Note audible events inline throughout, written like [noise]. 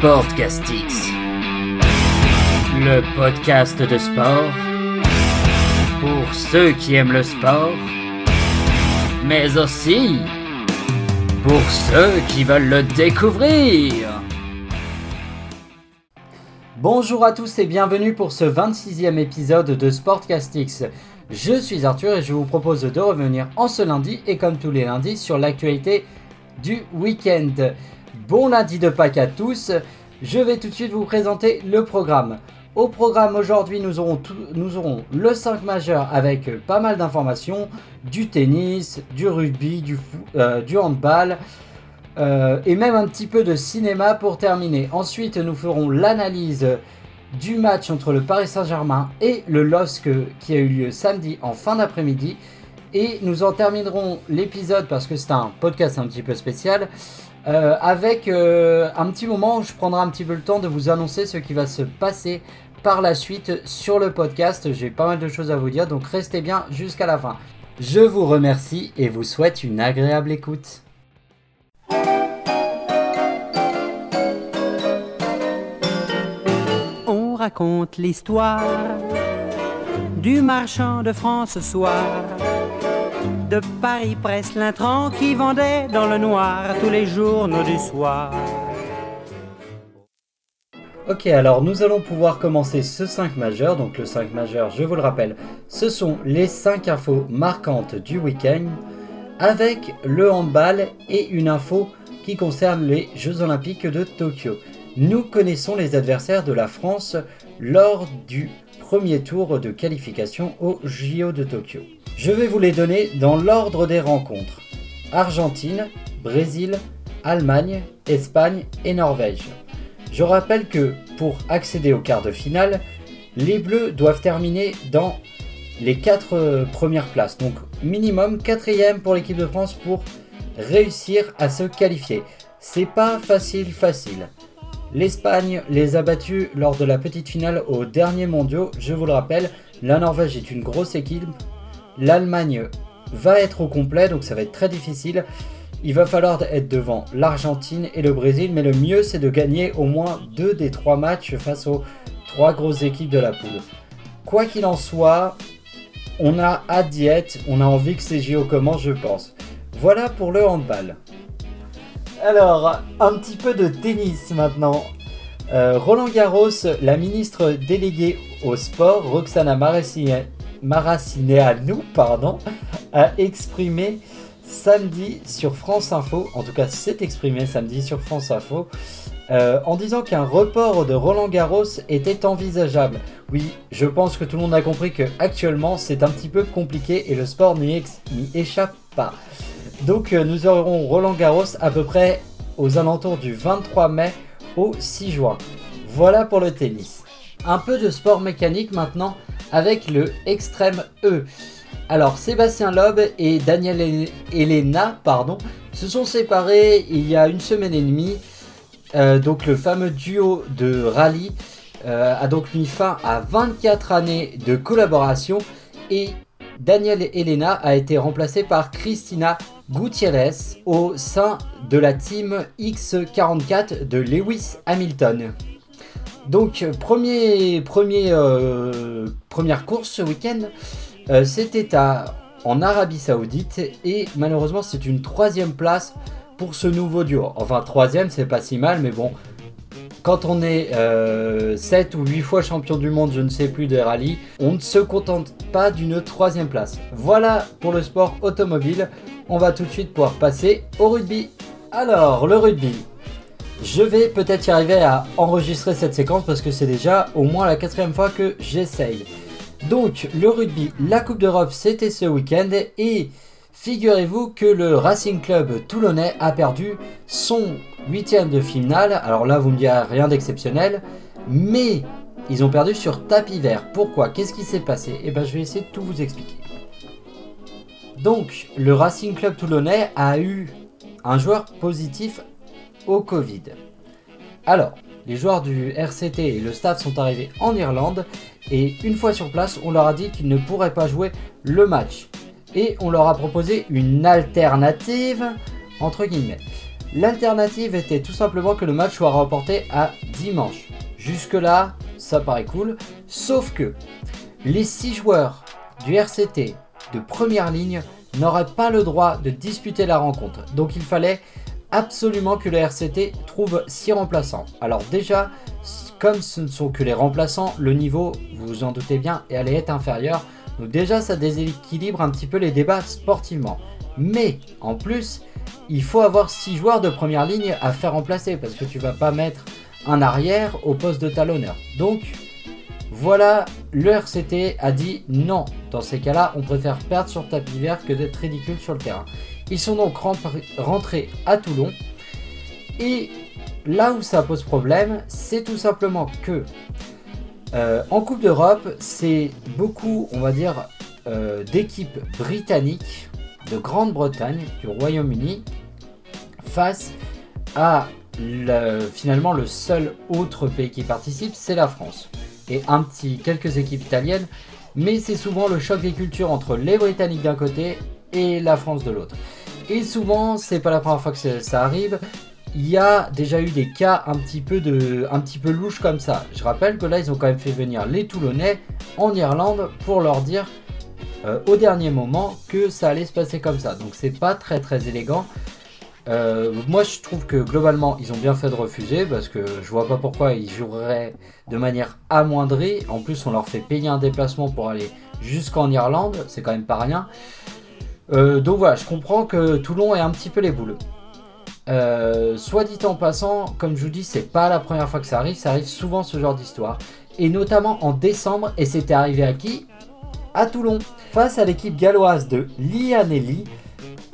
Sportcastix, le podcast de sport pour ceux qui aiment le sport, mais aussi pour ceux qui veulent le découvrir. Bonjour à tous et bienvenue pour ce 26e épisode de Sportcastix. Je suis Arthur et je vous propose de revenir en ce lundi et comme tous les lundis sur l'actualité du week-end. Bon lundi de Pâques à tous. Je vais tout de suite vous présenter le programme. Au programme aujourd'hui, nous aurons, le 5 majeur avec pas mal d'informations, du tennis, du rugby, du, euh, handball euh, et même un petit peu de cinéma pour terminer. Ensuite, nous ferons l'analyse du match entre le Paris Saint-Germain et le LOSC qui a eu lieu samedi en fin d'après-midi. Et nous en terminerons l'épisode parce que c'est un podcast un petit peu spécial euh, avec euh, un petit moment où je prendrai un petit peu le temps de vous annoncer ce qui va se passer par la suite sur le podcast. J'ai pas mal de choses à vous dire, donc restez bien jusqu'à la fin. Je vous remercie et vous souhaite une agréable écoute. On raconte l'histoire du marchand de France ce soir de Paris Presse, l'intrant qui vendait dans le noir tous les journaux du soir. Ok, alors nous allons pouvoir commencer ce 5 majeur. Donc le 5 majeur, je vous le rappelle, ce sont les 5 infos marquantes du week-end avec le handball et une info qui concerne les Jeux Olympiques de Tokyo. Nous connaissons les adversaires de la France lors du premier tour de qualification au JO de Tokyo. Je vais vous les donner dans l'ordre des rencontres. Argentine, Brésil, Allemagne, Espagne et Norvège. Je rappelle que pour accéder au quart de finale, les Bleus doivent terminer dans les 4 euh, premières places. Donc minimum 4 pour l'équipe de France pour réussir à se qualifier. C'est pas facile facile. L'Espagne les a battus lors de la petite finale au dernier mondiaux, je vous le rappelle. La Norvège est une grosse équipe L'Allemagne va être au complet, donc ça va être très difficile. Il va falloir être devant l'Argentine et le Brésil, mais le mieux c'est de gagner au moins deux des trois matchs face aux trois grosses équipes de la poule. Quoi qu'il en soit, on a à diète, on a envie que ces JO commencent, je pense. Voilà pour le handball. Alors, un petit peu de tennis maintenant. Euh, Roland Garros, la ministre déléguée au sport, Roxana Maressi nous pardon, a exprimé samedi sur France Info, en tout cas s'est exprimé samedi sur France Info, euh, en disant qu'un report de Roland Garros était envisageable. Oui, je pense que tout le monde a compris que actuellement c'est un petit peu compliqué et le sport n'y échappe pas. Donc euh, nous aurons Roland Garros à peu près aux alentours du 23 mai au 6 juin. Voilà pour le tennis. Un peu de sport mécanique maintenant avec le Extrême E. Alors Sébastien Loeb et Daniel Elena pardon, se sont séparés il y a une semaine et demie. Euh, donc le fameux duo de rallye euh, a donc mis fin à 24 années de collaboration et Daniel Elena a été remplacé par Christina Gutiérrez au sein de la team X44 de Lewis Hamilton. Donc, premier, premier, euh, première course ce week-end, euh, c'était en Arabie Saoudite et malheureusement c'est une troisième place pour ce nouveau duo. Enfin, troisième, c'est pas si mal, mais bon, quand on est 7 euh, ou 8 fois champion du monde, je ne sais plus, des rallyes, on ne se contente pas d'une troisième place. Voilà pour le sport automobile. On va tout de suite pouvoir passer au rugby. Alors, le rugby, je vais peut-être y arriver à enregistrer cette séquence parce que c'est déjà au moins la quatrième fois que j'essaye. Donc le rugby, la Coupe d'Europe c'était ce week-end et figurez-vous que le Racing Club toulonnais a perdu son huitième de finale. Alors là vous me direz rien d'exceptionnel, mais ils ont perdu sur tapis vert. Pourquoi? Qu'est-ce qui s'est passé? Eh bien je vais essayer de tout vous expliquer. Donc le Racing Club toulonnais a eu un joueur positif Covid. Alors, les joueurs du RCT et le staff sont arrivés en Irlande et une fois sur place, on leur a dit qu'ils ne pourraient pas jouer le match. Et on leur a proposé une alternative, entre guillemets. L'alternative était tout simplement que le match soit reporté à dimanche. Jusque-là, ça paraît cool. Sauf que les 6 joueurs du RCT de première ligne n'auraient pas le droit de disputer la rencontre. Donc il fallait absolument que le RCT trouve 6 remplaçants. Alors déjà, comme ce ne sont que les remplaçants, le niveau, vous vous en doutez bien, allait être inférieur. Donc déjà, ça déséquilibre un petit peu les débats sportivement. Mais en plus, il faut avoir 6 joueurs de première ligne à faire remplacer parce que tu vas pas mettre un arrière au poste de talonneur. Donc voilà, le RCT a dit non. Dans ces cas-là, on préfère perdre sur tapis vert que d'être ridicule sur le terrain. Ils sont donc rentrés à Toulon. Et là où ça pose problème, c'est tout simplement que euh, en Coupe d'Europe, c'est beaucoup, on va dire, euh, d'équipes britanniques de Grande-Bretagne, du Royaume-Uni, face à finalement le seul autre pays qui participe, c'est la France. Et quelques équipes italiennes, mais c'est souvent le choc des cultures entre les Britanniques d'un côté et la France de l'autre. Et souvent, c'est pas la première fois que ça arrive. Il y a déjà eu des cas un petit peu de, un petit peu louches comme ça. Je rappelle que là, ils ont quand même fait venir les Toulonnais en Irlande pour leur dire euh, au dernier moment que ça allait se passer comme ça. Donc c'est pas très très élégant. Euh, moi, je trouve que globalement, ils ont bien fait de refuser parce que je vois pas pourquoi ils joueraient de manière amoindrie. En plus, on leur fait payer un déplacement pour aller jusqu'en Irlande, c'est quand même pas rien. Euh, donc voilà, je comprends que Toulon est un petit peu les boules. Euh, soit dit en passant, comme je vous dis, c'est pas la première fois que ça arrive, ça arrive souvent ce genre d'histoire. Et notamment en décembre, et c'était arrivé à qui? À Toulon. Face à l'équipe galloise de Lianelli,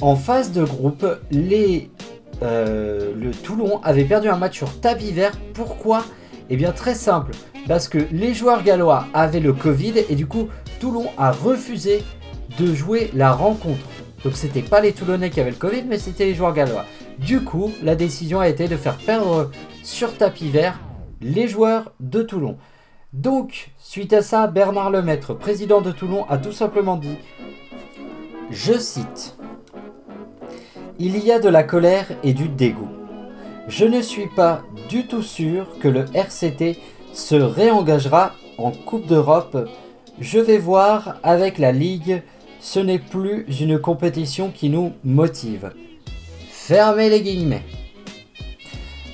en phase de groupe, les, euh, le Toulon avait perdu un match sur tapis vert. Pourquoi? Eh bien très simple, parce que les joueurs gallois avaient le Covid et du coup Toulon a refusé de jouer la rencontre. Donc c'était pas les Toulonnais qui avaient le Covid, mais c'était les joueurs gallois. Du coup, la décision a été de faire perdre sur tapis vert les joueurs de Toulon. Donc, suite à ça, Bernard Lemaître, président de Toulon, a tout simplement dit, je cite, Il y a de la colère et du dégoût. Je ne suis pas du tout sûr que le RCT se réengagera en Coupe d'Europe. Je vais voir avec la Ligue ce n'est plus une compétition qui nous motive. Fermez les guillemets.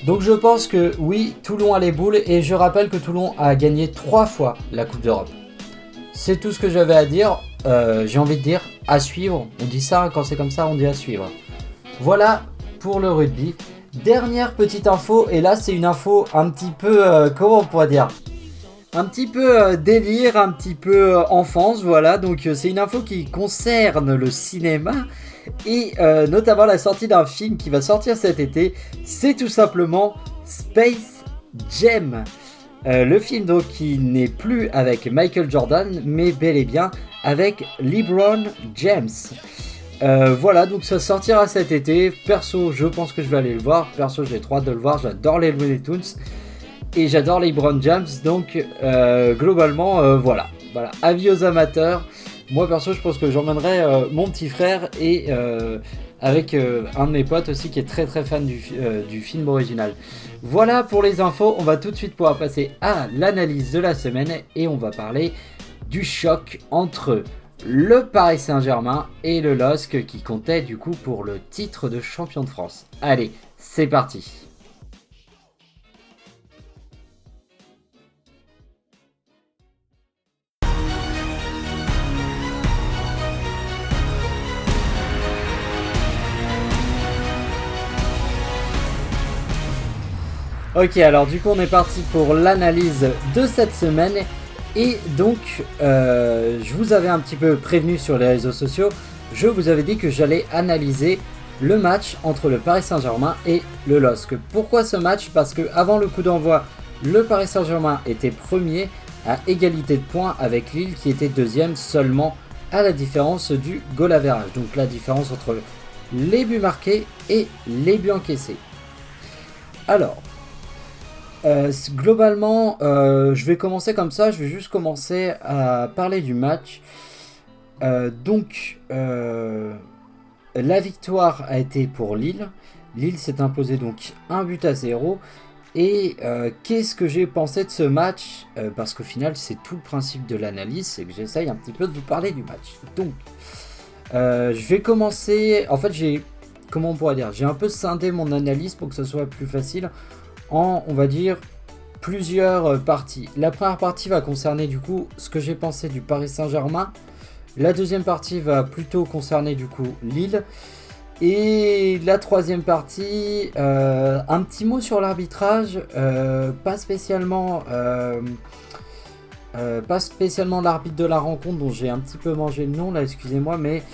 Donc je pense que oui, Toulon a les boules et je rappelle que Toulon a gagné trois fois la Coupe d'Europe. C'est tout ce que j'avais à dire. Euh, j'ai envie de dire à suivre. On dit ça quand c'est comme ça, on dit à suivre. Voilà pour le rugby. Dernière petite info, et là c'est une info un petit peu, euh, comment on pourrait dire? Un petit peu euh, délire, un petit peu euh, enfance, voilà. Donc euh, c'est une info qui concerne le cinéma et notamment la sortie d'un film qui va sortir cet été. C'est tout simplement Space Jam. le film donc qui n'est plus avec Michael Jordan, mais bel et bien avec LeBron James. voilà, donc ça sortira cet été. Perso, je pense que je vais aller le voir. Perso, j'ai trop hâte de le voir. J'adore les Looney Tunes et j'adore les Brown Jams, donc euh, globalement, euh, voilà. voilà. Avis aux amateurs. Moi perso, je pense que j'emmènerai euh, mon petit frère et avec un de mes potes aussi qui est très très fan du, du, film original. Voilà pour les infos, on va tout de suite pouvoir passer à l'analyse de la semaine et on va parler du choc entre le Paris Saint-Germain et le LOSC qui comptait du coup pour le titre de champion de France. Allez, c'est parti. Ok, alors du coup on est parti pour l'analyse de cette semaine. Et donc, euh, je vous avais un petit peu prévenu sur les réseaux sociaux, je vous avais dit que j'allais analyser le match entre le Paris Saint-Germain et le LOSC. Pourquoi ce match? Parce que avant le coup d'envoi, le Paris Saint-Germain était premier à égalité de points avec Lille qui était deuxième seulement à la différence du goal average. Donc la différence entre les buts marqués et les buts encaissés. Alors, euh, globalement, euh, je vais commencer comme ça. Je vais juste commencer à parler du match. Euh, donc, la victoire a été pour Lille. Lille s'est imposé donc un but à zéro. Et qu'est-ce que j'ai pensé de ce match? Parce qu'au final, c'est tout le principe de l'analyse, c'est que j'essaye un petit peu de vous parler du match. Donc, je vais commencer. En fait, j'ai. Comment on dire? J'ai un peu scindé mon analyse pour que ce soit plus facile on va dire, plusieurs parties. La première partie va concerner du coup ce que j'ai pensé du Paris Saint-Germain. La deuxième partie va plutôt concerner du coup Lille. Et la troisième partie, euh, un petit mot sur l'arbitrage, euh, pas spécialement, euh, pas spécialement l'arbitre de la rencontre dont j'ai un petit peu mangé le nom là, excusez-moi, mais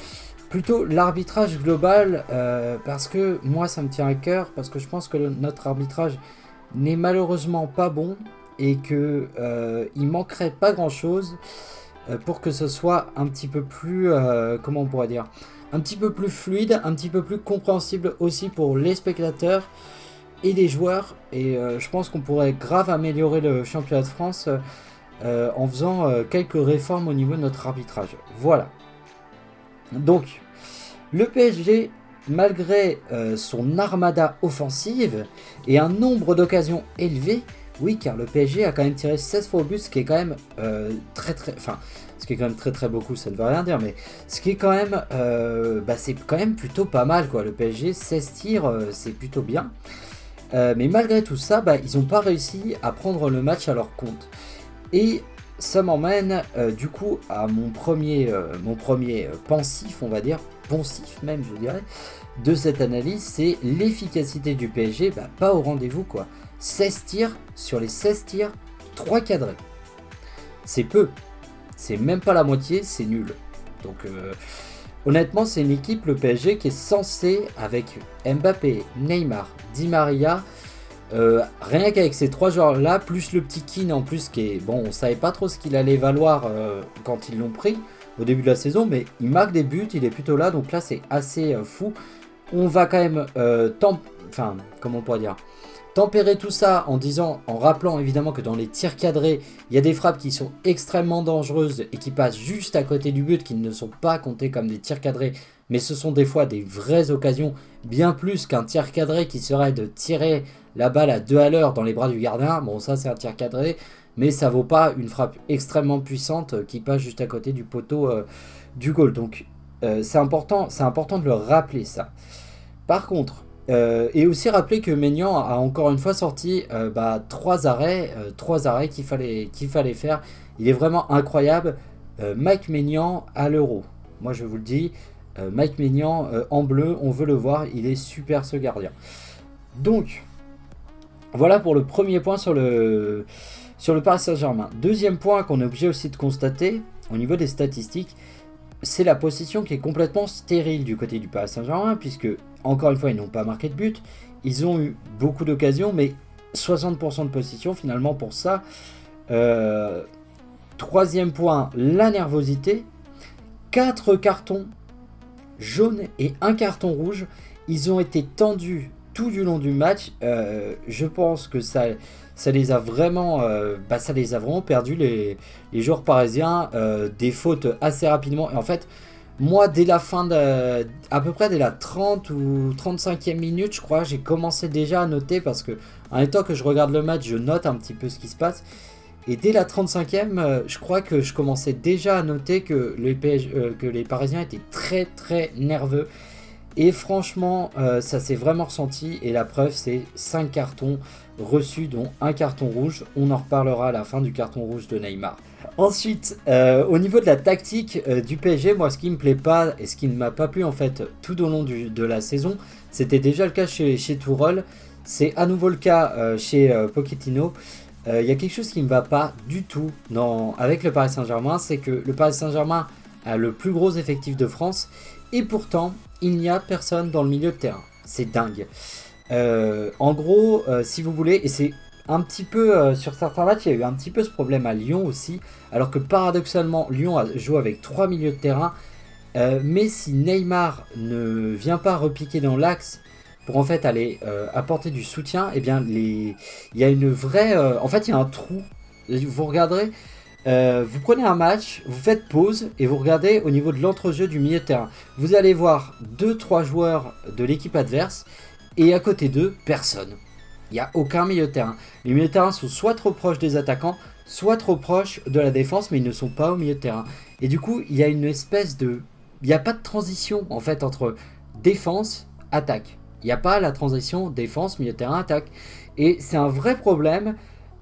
plutôt l'arbitrage global parce que moi ça me tient à cœur parce que je pense que notre arbitrage n'est malheureusement pas bon et que il manquerait pas grand chose pour que ce soit un petit peu plus, comment on pourrait dire un petit peu plus fluide, un petit peu plus compréhensible aussi pour les spectateurs et les joueurs. Et euh, je pense qu'on pourrait grave améliorer le championnat de France euh, en faisant euh, quelques réformes au niveau de notre arbitrage. Voilà. Donc, le PSG, malgré son armada offensive et un nombre d'occasions élevé, oui, car le PSG a quand même tiré 16 fois au but, ce qui est quand même très très. Enfin, ce qui est quand même très très beaucoup, ça ne veut rien dire, mais ce qui est quand même, euh, bah, c'est quand même plutôt pas mal quoi. Le PSG 16 tirs, euh, c'est plutôt bien. Euh, mais malgré tout ça, bah, ils n'ont pas réussi à prendre le match à leur compte. Et ça m'emmène du coup à mon premier, mon premier pensif, on va dire, poncif même, je dirais, de cette analyse, c'est l'efficacité du PSG, bah, pas au rendez-vous quoi. 16 tirs, sur les 16 tirs, 3 cadrés. C'est peu, c'est même pas la moitié, c'est nul. Donc euh, honnêtement, c'est une équipe, le PSG, qui est censée, avec Mbappé, Neymar, Di Maria, euh, rien qu'avec ces trois joueurs-là, plus le petit Keane en plus, qui est bon, on savait pas trop ce qu'il allait valoir euh, quand ils l'ont pris au début de la saison, mais il marque des buts, il est plutôt là, donc là c'est assez fou. On va quand même, enfin, comment on pourrait dire, tempérer tout ça en disant, en rappelant évidemment que dans les tirs cadrés, il y a des frappes qui sont extrêmement dangereuses et qui passent juste à côté du but, qui ne sont pas comptées comme des tirs cadrés, mais ce sont des fois des vraies occasions, bien plus qu'un tir cadré qui serait de tirer la balle à deux à l'heure dans les bras du gardien. Bon, ça c'est un tir cadré, mais ça vaut pas une frappe extrêmement puissante qui passe juste à côté du poteau euh, du goal. Donc euh, c'est important, c'est important de le rappeler ça. Par contre, euh, et aussi rappeler que Maignan a encore une fois sorti bah, trois arrêts, trois arrêts qu'il fallait, qu'il fallait faire. Il est vraiment incroyable. Mike Maignan à l'euro. Moi je vous le dis, Mike Maignan en bleu, on veut le voir, il est super ce gardien. Donc, voilà pour le premier point sur le, sur le Paris Saint-Germain. Deuxième point qu'on est obligé aussi de constater au niveau des statistiques, c'est la position qui est complètement stérile du côté du Paris Saint-Germain, puisque, encore une fois, ils n'ont pas marqué de but. Ils ont eu beaucoup d'occasions, mais 60% de position finalement pour ça. Euh, troisième point, la nervosité. Quatre cartons jaunes et un carton rouge. Ils ont été tendus tout du long du match. Euh, je pense que ça, ça les a vraiment, euh, bah, les a perdu les, les joueurs parisiens, euh, des fautes assez rapidement. Et en fait, moi, dès la fin de, à peu près dès la 30 ou 35e minute, je crois, j'ai commencé déjà à noter parce que en temps que je regarde le match, je note un petit peu ce qui se passe. Et dès la 35e, euh, je crois que je commençais déjà à noter que les, que les Parisiens étaient très très nerveux. Et franchement, ça s'est vraiment ressenti. Et la preuve, c'est 5 cartons reçu dont un carton rouge. On en reparlera à la fin du carton rouge de Neymar. Ensuite, euh, au niveau de la tactique euh, du PSG, moi ce qui me plaît pas et ce qui ne m'a pas plu en fait tout au long de la saison, c'était déjà le cas chez, chez c'est à nouveau le cas euh, chez Pochettino. Il y a quelque chose qui ne va pas du tout avec le Paris Saint-Germain, c'est que le Paris Saint-Germain a le plus gros effectif de France et pourtant il n'y a personne dans le milieu de terrain. C'est dingue. Euh, en gros, euh, si vous voulez, et c'est un petit peu euh, sur certains matchs, il y a eu un petit peu ce problème à Lyon aussi, alors que paradoxalement, Lyon joue avec trois milieux de terrain. mais si Neymar ne vient pas repiquer dans l'axe pour en fait aller apporter du soutien, eh bien il y a une vraie, en fait il y a un trou. Vous regarderez, vous prenez un match, vous faites pause et vous regardez au niveau de l'entrejeu du milieu de terrain. Vous allez voir 2-3 joueurs de l'équipe adverse Et à côté d'eux, personne. Il n'y a aucun milieu de terrain. Les milieux de terrain sont soit trop proches des attaquants, soit trop proches de la défense, mais ils ne sont pas au milieu de terrain. Et du coup, il y a une espèce de... Il n'y a pas de transition, en fait, entre défense, attaque. Il n'y a pas la transition défense, milieu de terrain, attaque. Et c'est un vrai problème.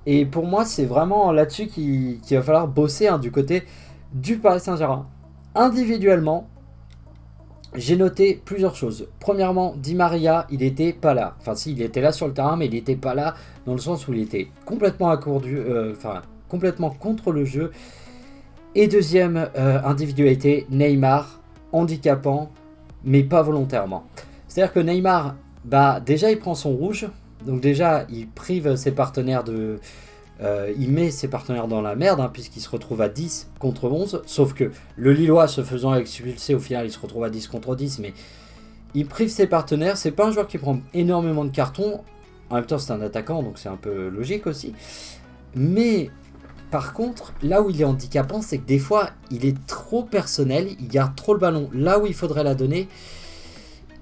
Et pour moi, c'est vraiment là-dessus qu'il va falloir bosser hein, du côté du Paris Saint-Germain. Individuellement, j'ai noté plusieurs choses. Premièrement, Di Maria, il n'était pas là. Enfin, si, il était là sur le terrain, mais il n'était pas là dans le sens où il était complètement à euh, complètement contre le jeu. Et deuxième euh, individualité, Neymar, handicapant, mais pas volontairement. C'est-à-dire que Neymar, bah déjà il prend son rouge, donc déjà il prive ses partenaires de, euh, il met ses partenaires dans la merde, hein, puisqu'il se retrouve à 10 contre 11. Sauf que le Lillois, se faisant expulser, au final, il se retrouve à 10 contre 10. Mais il prive ses partenaires. C'est pas un joueur qui prend énormément de cartons. En même temps, c'est un attaquant, donc c'est un peu logique aussi. Mais par contre, là où il est handicapant, c'est que des fois, il est trop personnel. Il garde trop le ballon là où il faudrait la donner.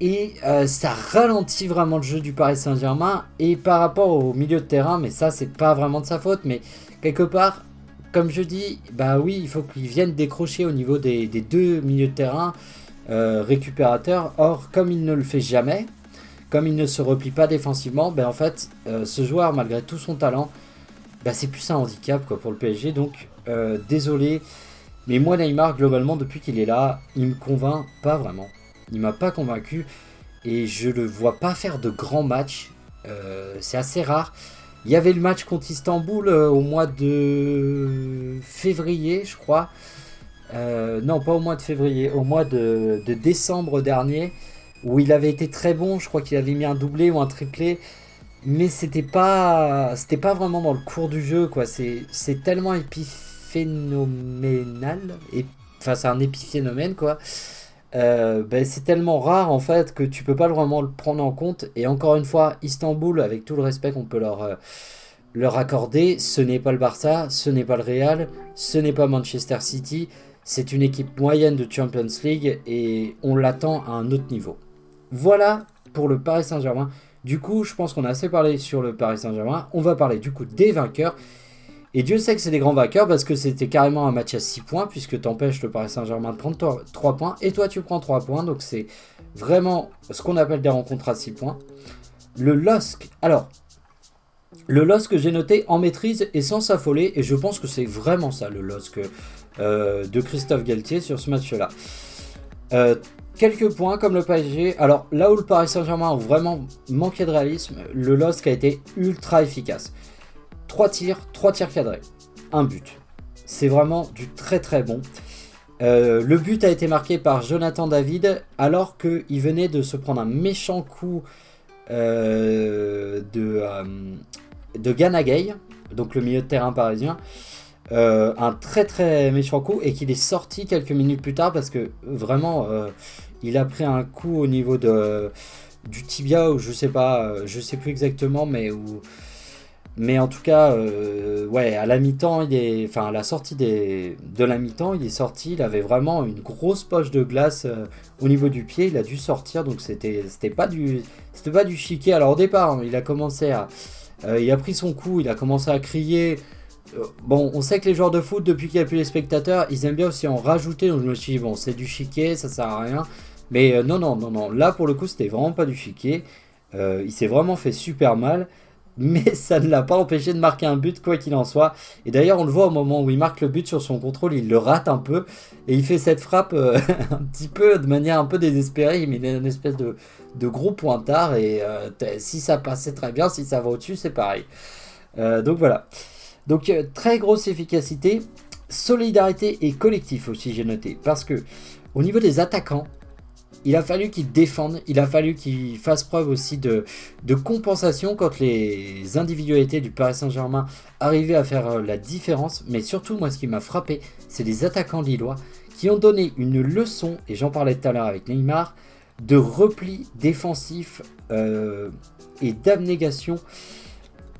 Et euh, ça ralentit vraiment le jeu du Paris Saint-Germain. Et par rapport au milieu de terrain, mais ça, c'est pas vraiment de sa faute. Mais quelque part, comme je dis, bah oui, il faut qu'il vienne décrocher au niveau des, deux milieux de terrain euh, récupérateurs. Or, comme il ne le fait jamais, comme il ne se replie pas défensivement, ben en fait, euh, ce joueur, malgré tout son talent, bah, c'est plus un handicap pour le PSG. Donc, désolé. Mais moi, Neymar, globalement, depuis qu'il est là, il me convainc pas vraiment. Il m'a pas convaincu et je le vois pas faire de grands matchs. Euh, c'est assez rare. Il y avait le match contre Istanbul euh, au mois de février, je crois. Euh, non, pas au mois de février, au mois de, décembre dernier, où il avait été très bon. Je crois qu'il avait mis un doublé ou un triplé, mais c'était pas, c'était pas vraiment dans le cours du jeu, quoi. C'est, tellement épiphénoménal, et, enfin c'est un épiphénomène, quoi. Euh, ben, c'est tellement rare en fait que tu peux pas vraiment le prendre en compte. Et encore une fois, Istanbul, avec tout le respect qu'on peut leur, euh, leur accorder, ce n'est pas le Barça, ce n'est pas le Real, ce n'est pas Manchester City. C'est une équipe moyenne de Champions League et on l'attend à un autre niveau. Voilà pour le Paris Saint-Germain. Du coup, je pense qu'on a assez parlé sur le Paris Saint-Germain. On va parler du coup des vainqueurs. Et Dieu sait que c'est des grands vainqueurs parce que c'était carrément un match à 6 points puisque t'empêches le Paris Saint-Germain de prendre 3 points et toi tu prends 3 points. Donc c'est vraiment ce qu'on appelle des rencontres à 6 points. Le LOSC. Alors, le LOSC j'ai noté en maîtrise et sans s'affoler et je pense que c'est vraiment ça le LOSC euh, de Christophe Galtier sur ce match-là. Euh, quelques points comme le PSG. Alors là où le Paris Saint-Germain a vraiment manqué de réalisme, le LOSC a été ultra efficace. 3 tirs, 3 tirs cadrés, un but. C'est vraiment du très très bon. Euh, le but a été marqué par Jonathan David alors qu'il venait de se prendre un méchant coup euh, de, euh, Ganagay, donc le milieu de terrain parisien. un très très méchant coup et qu'il est sorti quelques minutes plus tard parce que vraiment il a pris un coup au niveau de, du tibia ou je sais pas, je sais plus exactement mais où mais en tout cas, euh, ouais, à la mi-temps, il est, enfin à la sortie de la mi-temps, il est sorti. Il avait vraiment une grosse poche de glace euh, au niveau du pied. Il a dû sortir, donc c'était, c'était pas du, c'était pas du chiquet. Alors au départ, hein, il a commencé à, euh, il a pris son coup, il a commencé à crier. Bon, on sait que les joueurs de foot, depuis qu'il n'y a plus les spectateurs, ils aiment bien aussi en rajouter. Donc je me suis dit, bon, c'est du chiquet, ça sert à rien. Mais non, non, non, non. Là, pour le coup, c'était vraiment pas du chiquet. il s'est vraiment fait super mal mais [laughs] ça ne l'a pas empêché de marquer un but, quoi qu'il en soit. Et d'ailleurs, on le voit au moment où il marque le but sur son contrôle, il le rate un peu, et il fait cette frappe euh, [laughs] un petit peu de manière un peu désespérée, il met une espèce de, gros pointard, et euh, si ça passait très bien, si ça va au-dessus, c'est pareil. Euh, donc voilà. Donc très grosse efficacité, solidarité et collectif aussi, j'ai noté, parce que au niveau des attaquants, il a fallu qu'il défende, il a fallu qu'il fasse preuve aussi de, compensation quand les individualités du Paris Saint-Germain arrivaient à faire euh, la différence. Mais surtout, moi, ce qui m'a frappé, c'est les attaquants lillois qui ont donné une leçon, et j'en parlais tout à l'heure avec Neymar, de repli défensif euh, et d'abnégation.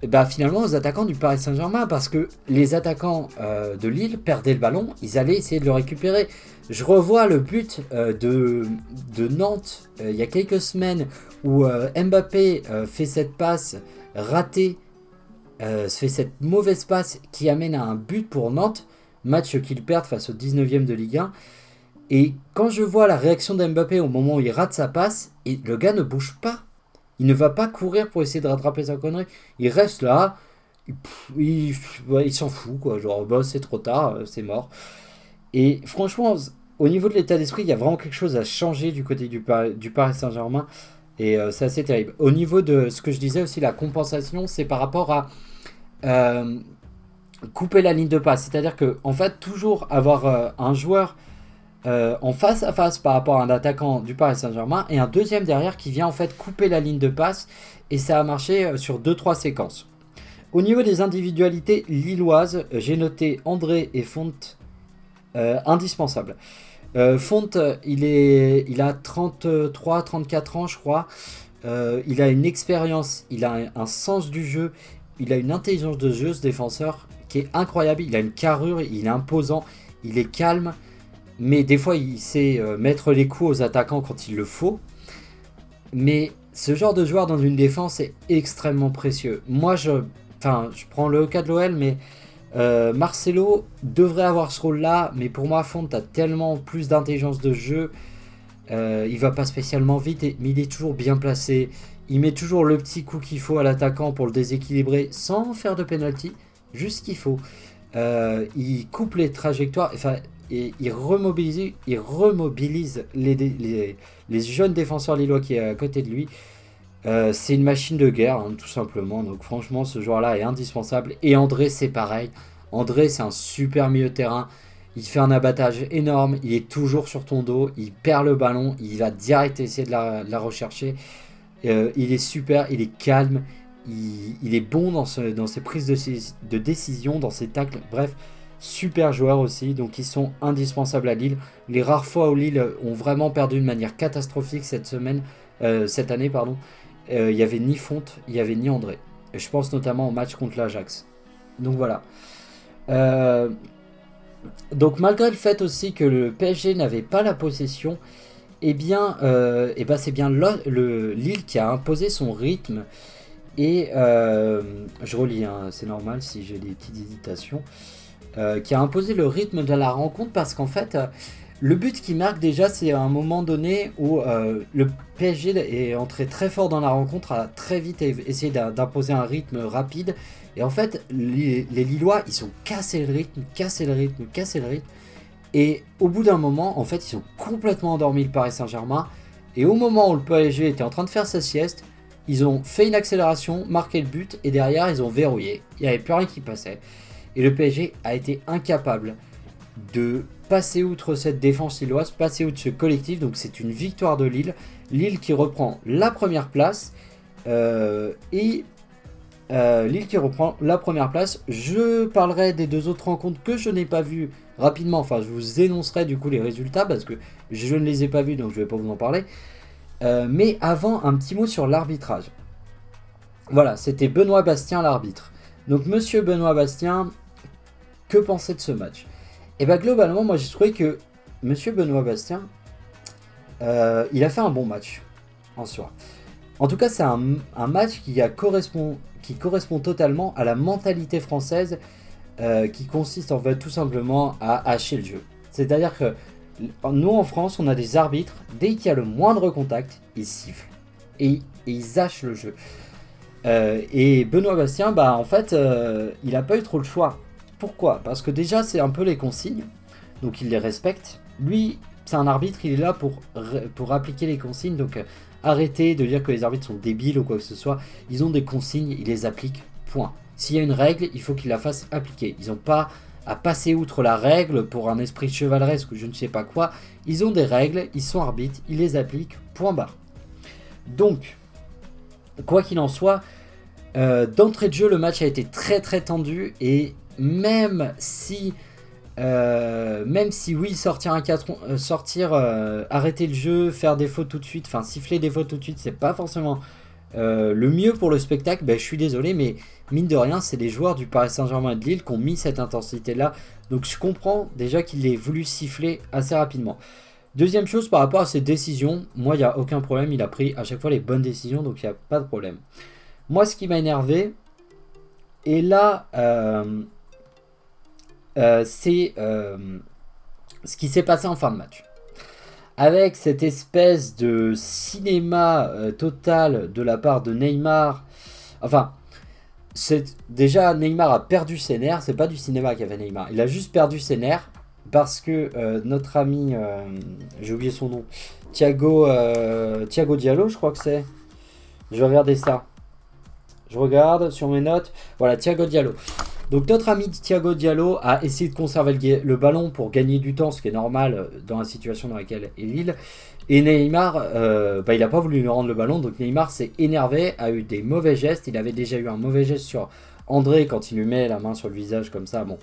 bah, finalement aux attaquants du Paris Saint-Germain parce que les attaquants euh, de Lille perdaient le ballon, ils allaient essayer de le récupérer. Je revois le but euh, de, Nantes euh, il y a quelques semaines où Mbappé fait cette passe ratée, fait cette mauvaise passe qui amène à un but pour Nantes, match qu'ils perdent face au 19e de Ligue 1. Et quand je vois la réaction d'Mbappé au moment où il rate sa passe, le gars ne bouge pas. Il ne va pas courir pour essayer de rattraper sa connerie. Il reste là. Il, s'en fout, quoi. Genre, bah, c'est trop tard, euh, c'est mort. Et franchement, au niveau de l'état d'esprit, il y a vraiment quelque chose à changer du côté du, Paris Saint-Germain. Et euh, c'est assez terrible. Au niveau de ce que je disais aussi, la compensation, c'est par rapport à euh, couper la ligne de passe. C'est-à-dire que, en fait, toujours avoir un joueur euh, en face à face par rapport à un attaquant du Paris Saint-Germain et un deuxième derrière qui vient en fait couper la ligne de passe et ça a marché euh, sur 2-3 séquences. Au niveau des individualités lilloises, j'ai noté André et Fonte euh, indispensables. Fonte, il, est, il a 33-34 ans je crois. il a une expérience, il a un, sens du jeu, il a une intelligence de jeu ce défenseur qui est incroyable. Il a une carrure, il est imposant, il est calme mais des fois il sait euh, mettre les coups aux attaquants quand il le faut. Mais ce genre de joueur dans une défense est extrêmement précieux. Moi, je, enfin, je prends le cas de l'OL, mais euh, Marcelo devrait avoir ce rôle-là, mais pour moi, Font a tellement plus d'intelligence de jeu. Euh, il va pas spécialement vite, mais il est toujours bien placé. Il met toujours le petit coup qu'il faut à l'attaquant pour le déséquilibrer sans faire de penalty, juste ce qu'il faut. Euh, il coupe les trajectoires. Et il remobilise, il remobilise les, les, jeunes défenseurs lillois qui est à côté de lui. Euh, c'est une machine de guerre, hein, tout simplement. Donc franchement, ce joueur-là est indispensable. Et André, c'est pareil. André, c'est un super milieu de terrain. Il fait un abattage énorme. Il est toujours sur ton dos. Il perd le ballon. Il va direct essayer de la, rechercher. Euh, il est super. Il est calme. Il, est bon dans, ses prises de, décision, dans ses tacles. Bref, super joueurs aussi, donc ils sont indispensables à Lille. Les rares fois où Lille ont vraiment perdu de manière catastrophique cette semaine, euh, cette année, pardon, euh, il n'y avait ni Fonte, il n'y avait ni André. Je pense notamment au match contre l'Ajax. Donc voilà. Euh, donc malgré le fait aussi que le PSG n'avait pas la possession, eh bien, eh ben c'est bien le, Lille qui a imposé son rythme. Et je relis, hein, c'est normal si j'ai des petites hésitations. Euh, qui a imposé le rythme de la rencontre parce qu'en fait, euh, le but qui marque déjà, c'est à un moment donné où euh, le PSG est entré très fort dans la rencontre, a très vite essayé d'imposer un rythme rapide. Et en fait, les, Lillois, ils ont cassé le rythme, cassé le rythme, cassé le rythme. Et au bout d'un moment, en fait, ils ont complètement endormi le Paris Saint-Germain. Et au moment où le PSG était en train de faire sa sieste, ils ont fait une accélération, marqué le but, et derrière, ils ont verrouillé. Il n'y avait plus rien qui passait. Et le PSG a été incapable de passer outre cette défense lilloise, passer outre ce collectif. Donc c'est une victoire de Lille. Lille qui reprend la première place. Euh, et euh, Lille qui reprend la première place. Je parlerai des deux autres rencontres que je n'ai pas vues rapidement. Enfin, je vous énoncerai du coup les résultats parce que je ne les ai pas vus donc je ne vais pas vous en parler. Euh, mais avant, un petit mot sur l'arbitrage. Voilà, c'était Benoît Bastien l'arbitre. Donc Monsieur Benoît Bastien, que penser de ce match? Et eh bien globalement, moi j'ai trouvé que Monsieur Benoît Bastien, euh, il a fait un bon match en soi. En tout cas, c'est un, match qui, correspond, qui correspond totalement à la mentalité française euh, qui consiste en fait tout simplement à hacher le jeu. C'est-à-dire que nous en France, on a des arbitres, dès qu'il y a le moindre contact, ils sifflent et, ils hachent le jeu. Euh, et Benoît Bastien, bah en fait, il n'a pas eu trop le choix. Pourquoi? Parce que déjà, c'est un peu les consignes, donc il les respecte. Lui, c'est un arbitre, il est là pour, appliquer les consignes, donc euh, arrêtez de dire que les arbitres sont débiles ou quoi que ce soit. Ils ont des consignes, ils les appliquent, point. S'il y a une règle, il faut qu'ils la fassent appliquer. Ils n'ont pas à passer outre la règle pour un esprit chevaleresque ou je ne sais pas quoi. Ils ont des règles, ils sont arbitres, ils les appliquent, point barre. Donc, quoi qu'il en soit, euh, d'entrée de jeu, le match a été très très tendu et même si, euh, même si oui, sortir un 4, euh, sortir, euh, arrêter le jeu, faire des fautes tout de suite, enfin siffler des fautes tout de suite, c'est pas forcément Euh, le mieux pour le spectacle, ben, je suis désolé, mais mine de rien, c'est les joueurs du Paris Saint-Germain et de Lille qui ont mis cette intensité-là. Donc je comprends déjà qu'il ait voulu siffler assez rapidement. Deuxième chose par rapport à ses décisions, moi il n'y a aucun problème, il a pris à chaque fois les bonnes décisions, donc il n'y a pas de problème. Moi ce qui m'a énervé, et là c'est ce qui s'est passé en fin de match avec cette espèce de cinéma euh, total de la part de Neymar. Enfin, déjà Neymar a perdu ses nerfs. C'est pas du cinéma qu'avait Neymar. Il a juste perdu ses nerfs parce que euh, notre ami, euh, j'ai oublié son nom, Thiago, Thiago Diallo, je crois que c'est. Je vais regarder ça. Je regarde sur mes notes. Voilà, Thiago Diallo. Donc notre ami Thiago Diallo a essayé de conserver le, ballon pour gagner du temps, ce qui est normal euh, dans la situation dans laquelle est Lille. Et Neymar, euh, bah, il n'a pas voulu lui rendre le ballon, donc Neymar s'est énervé, a eu des mauvais gestes. Il avait déjà eu un mauvais geste sur André quand il lui met la main sur le visage comme ça. Bon,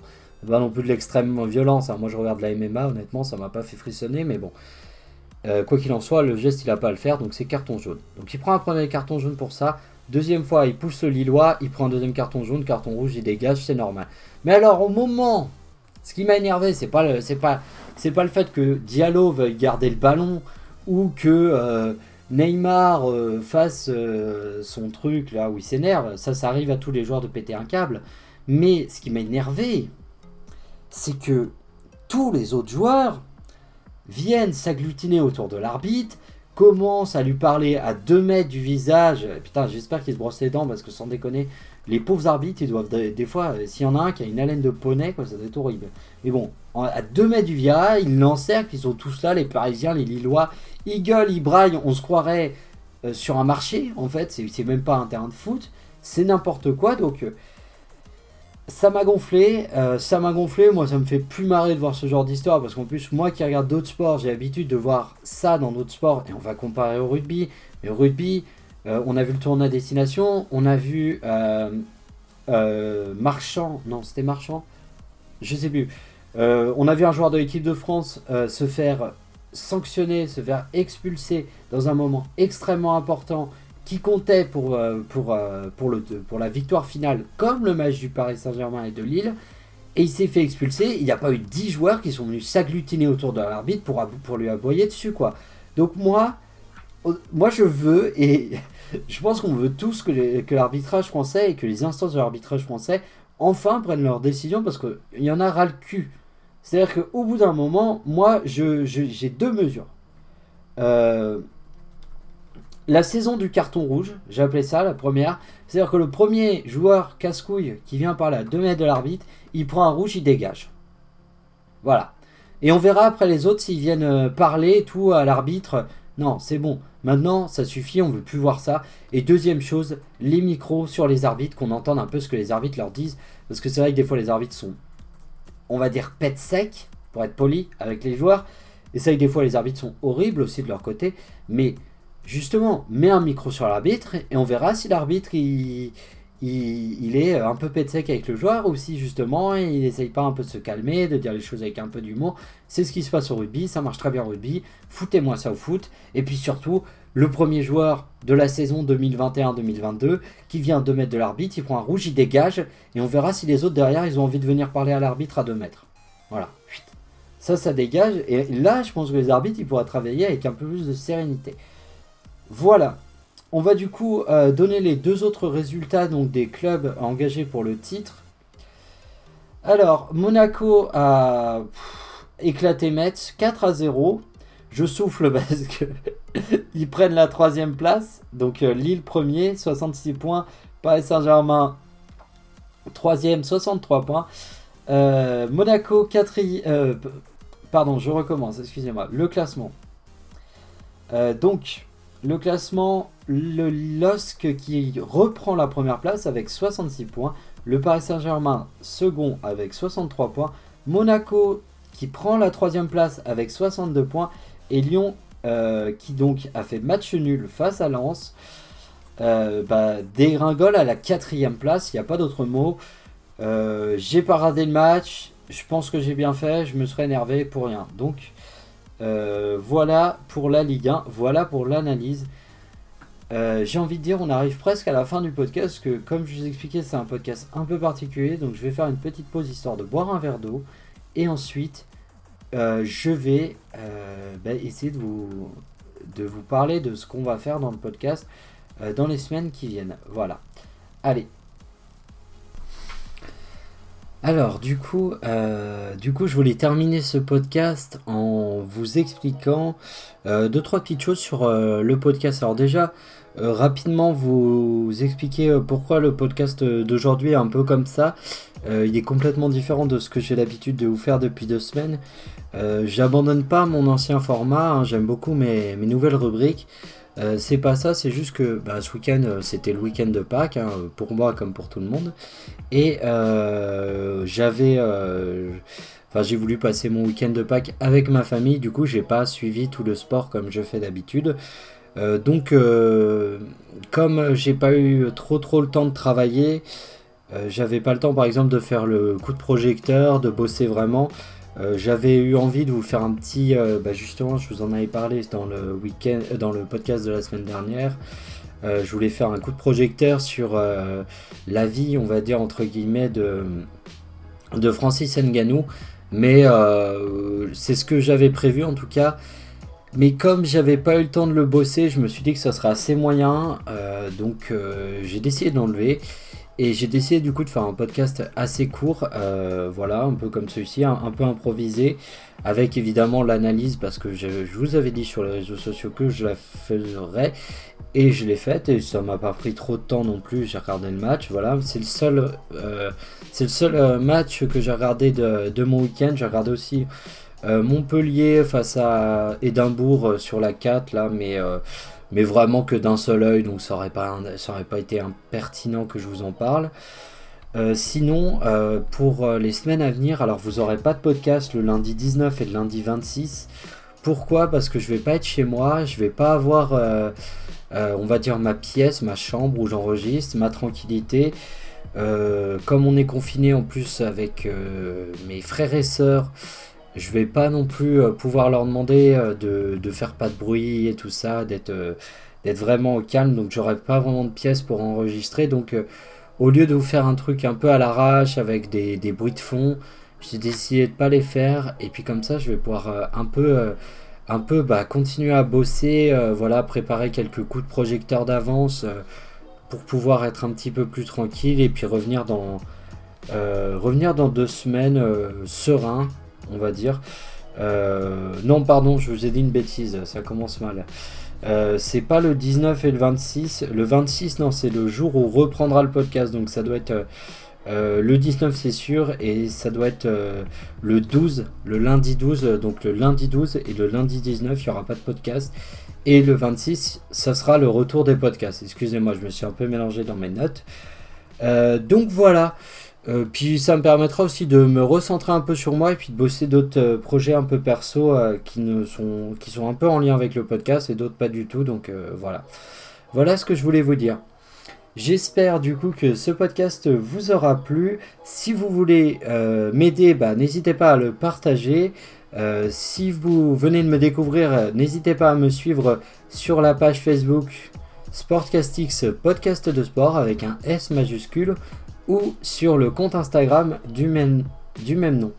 pas non plus de l'extrême violence. Hein. Moi je regarde la MMA, honnêtement, ça m'a pas fait frissonner, mais bon. Euh, quoi qu'il en soit, le geste il n'a pas à le faire, donc c'est carton jaune. Donc il prend un premier carton jaune pour ça. Deuxième fois, il pousse le Lillois, il prend un deuxième carton jaune, carton rouge, il dégage, c'est normal. Mais alors, au moment, ce qui m'a énervé, c'est pas pas le fait que Diallo veuille garder le ballon ou que euh, Neymar euh, fasse euh, son truc là où il s'énerve. Ça, ça arrive à tous les joueurs de péter un câble. Mais ce qui m'a énervé, c'est que tous les autres joueurs viennent s'agglutiner autour de l'arbitre, commence à lui parler à 2 mètres du visage. Putain, j'espère qu'il se brosse les dents parce que sans déconner, les pauvres arbitres, ils doivent des, fois, euh, s'il y en a un qui a une haleine de poney, quoi, ça doit être horrible. Mais bon, à 2 mètres du virage, ils l'encerclent, ils sont tous là, les Parisiens, les Lillois, ils gueulent, ils braillent, on se croirait euh, sur un marché, en fait, c'est même pas un terrain de foot, c'est n'importe quoi, donc... Euh, ça m'a gonflé, euh, ça m'a gonflé, moi ça me fait plus marrer de voir ce genre d'histoire parce qu'en plus moi qui regarde d'autres sports, j'ai l'habitude de voir ça dans d'autres sports et on va comparer au rugby. Mais au rugby, euh, on a vu le tournoi destination, on a vu euh, Marchand, non c'était Marchand, je sais plus. on a vu un joueur de l'équipe de France se faire sanctionner, se faire expulser dans un moment extrêmement important qui comptait pour, euh, pour, euh, pour, le, pour la victoire finale, comme le match du Paris Saint-Germain et de Lille. Et il s'est fait expulser. Il n'y a pas eu 10 joueurs qui sont venus s'agglutiner autour de l'arbitre pour, pour lui aboyer dessus. quoi. Donc moi, moi je veux, et [laughs] je pense qu'on veut tous que, que l'arbitrage français et que les instances de l'arbitrage français enfin prennent leurs décisions parce qu'il y en a ras le cul. C'est-à-dire qu'au bout d'un moment, moi, j'ai je, deux mesures. Euh, la saison du carton rouge, j'ai appelé ça la première. C'est-à-dire que le premier joueur casse-couille qui vient par là, 2 mètres de l'arbitre, il prend un rouge, il dégage. Voilà. Et on verra après les autres s'ils viennent euh, parler tout à l'arbitre. Non, c'est bon. Maintenant, ça suffit, on ne veut plus voir ça. Et deuxième chose, les micros sur les arbitres, qu'on entende un peu ce que les arbitres leur disent. Parce que c'est vrai que des fois les arbitres sont, on va dire, pète sec, pour être poli avec les joueurs. Et c'est vrai que des fois les arbitres sont horribles aussi de leur côté. Mais justement, mets un micro sur l'arbitre et on verra si l'arbitre il, est un peu sec avec le joueur ou si justement il n'essaye pas un peu de se calmer, de dire les choses avec un peu d'humour. C'est ce qui se passe au rugby, ça marche très bien au rugby. Foutez-moi ça au foot. Et puis surtout, le premier joueur de la saison 2021-2022 qui vient à 2 mètres de l'arbitre, il prend un rouge, il dégage et on verra si les autres derrière ils ont envie de venir parler à l'arbitre à 2 mètres. Voilà. Ça, ça dégage. Et là, je pense que les arbitres, ils pourraient travailler avec un peu plus de sérénité. Voilà. On va du coup euh, donner les deux autres résultats donc des clubs engagés pour le titre. Alors, Monaco a éclaté Metz 4 à 0. Je souffle [laughs] parce que [laughs] ils prennent la troisième place. Donc euh, Lille premier, 66 points. Paris Saint-Germain troisième, 63 points. Euh, Monaco quatrième. pardon, je recommence. Excusez-moi. Le classement. donc le classement, le LOSC qui reprend la première place avec 66 points. Le Paris Saint-Germain second avec 63 points. Monaco qui prend la troisième place avec 62 points. Et Lyon euh, qui donc a fait match nul face à Lens. Euh, bah, dégringole à la quatrième place, il n'y a pas d'autre mot. Euh, j'ai pas le match, je pense que j'ai bien fait, je me serais énervé pour rien. Donc euh, voilà pour la Ligue 1, voilà pour l'analyse. euh, j'ai envie de dire, on arrive presque à la fin du podcast, que comme je vous expliquais, c'est un podcast un peu particulier, donc je vais faire une petite pause histoire de boire un verre d'eau, et ensuite, euh, je vais bah, essayer de vous, de vous parler de ce qu'on va faire dans le podcast dans les semaines qui viennent. Voilà. Allez, alors du coup, euh, du coup, je voulais terminer ce podcast en vous expliquant euh, deux trois petites choses sur euh, le podcast. Alors déjà, rapidement vous expliquer pourquoi le podcast d'aujourd'hui est un peu comme ça. il est complètement différent de ce que j'ai l'habitude de vous faire depuis deux semaines. J'abandonne pas mon ancien format. Hein, j'aime beaucoup mes nouvelles rubriques. Euh, c'est pas ça, c'est juste que bah, ce week-end, euh, c'était le week-end de Pâques, hein, pour moi comme pour tout le monde. Et euh, j'avais. Enfin, j'ai voulu passer mon week-end de Pâques avec ma famille, du coup, j'ai pas suivi tout le sport comme je fais d'habitude. donc, comme j'ai pas eu trop trop le temps de travailler, j'avais pas le temps par exemple de faire le coup de projecteur, de bosser vraiment. Euh, j'avais eu envie de vous faire un petit, euh, bah, justement, je vous en avais parlé dans le week-end, euh, dans le podcast de la semaine dernière. je voulais faire un coup de projecteur sur la vie, on va dire entre guillemets, de, de Francis Nganou. Mais c'est ce que j'avais prévu en tout cas. Mais comme j'avais pas eu le temps de le bosser, je me suis dit que ça serait assez moyen. donc j'ai décidé d'enlever. Et j'ai décidé du coup de faire un podcast assez court, euh, voilà, un peu comme celui-ci, un, peu improvisé, avec évidemment l'analyse, parce que je, vous avais dit sur les réseaux sociaux que je la ferais, et je l'ai faite, et ça m'a pas pris trop de temps non plus, j'ai regardé le match, voilà, c'est le seul, euh, c'est le seul euh, match que j'ai regardé de, mon week-end, j'ai regardé aussi Montpellier face à Édimbourg sur la 4, là, mais mais vraiment que d'un seul œil, donc ça aurait pas, été impertinent que je vous en parle. Euh, sinon, euh, pour euh, les semaines à venir, alors vous aurez pas de podcast le lundi 19 et le lundi 26. Pourquoi? Parce que je vais pas être chez moi, je vais pas avoir, on va dire, ma pièce, ma chambre où j'enregistre, ma tranquillité. comme on est confiné en plus avec mes frères et sœurs, je vais pas non plus euh, pouvoir leur demander euh, de, de, faire pas de bruit et tout ça, d'être euh, vraiment au calme. Donc j'aurai pas vraiment de pièces pour enregistrer. Donc au lieu de vous faire un truc un peu à l'arrache avec des, des, bruits de fond, j'ai décidé de pas les faire. Et puis comme ça, je vais pouvoir un peu, un peu bah, continuer à bosser, voilà, préparer quelques coups de projecteur d'avance pour pouvoir être un petit peu plus tranquille et puis revenir dans, revenir dans deux semaines serein on va dire. Euh, non, pardon, je vous ai dit une bêtise, ça commence mal. Euh, c'est pas le 19 et le 26. Le 26, non, c'est le jour où reprendra le podcast. Donc ça doit être euh, le 19, c'est sûr. Et ça doit être le 12, le lundi 12. Donc le lundi 12 et le lundi 19, il n'y aura pas de podcast. Et le 26, ça sera le retour des podcasts. Excusez-moi, je me suis un peu mélangé dans mes notes. donc voilà. Euh, puis ça me permettra aussi de me recentrer un peu sur moi et puis de bosser d'autres euh, projets un peu perso euh, qui, ne sont, qui un peu en lien avec le podcast et d'autres pas du tout. Donc voilà. Voilà ce que je voulais vous dire. J'espère du coup que ce podcast vous aura plu. Si vous voulez m'aider, bah, n'hésitez pas à le partager. si vous venez de me découvrir, n'hésitez pas à me suivre sur la page Facebook Sportcastix Podcast de Sport avec un S majuscule ou sur le compte Instagram du même, nom.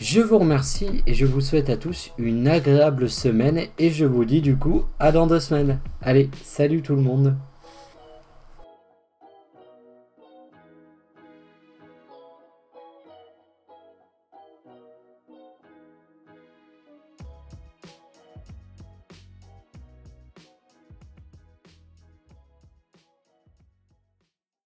Je vous remercie et je vous souhaite à tous une agréable semaine et je vous dis du coup à dans deux semaines. Allez, salut tout le monde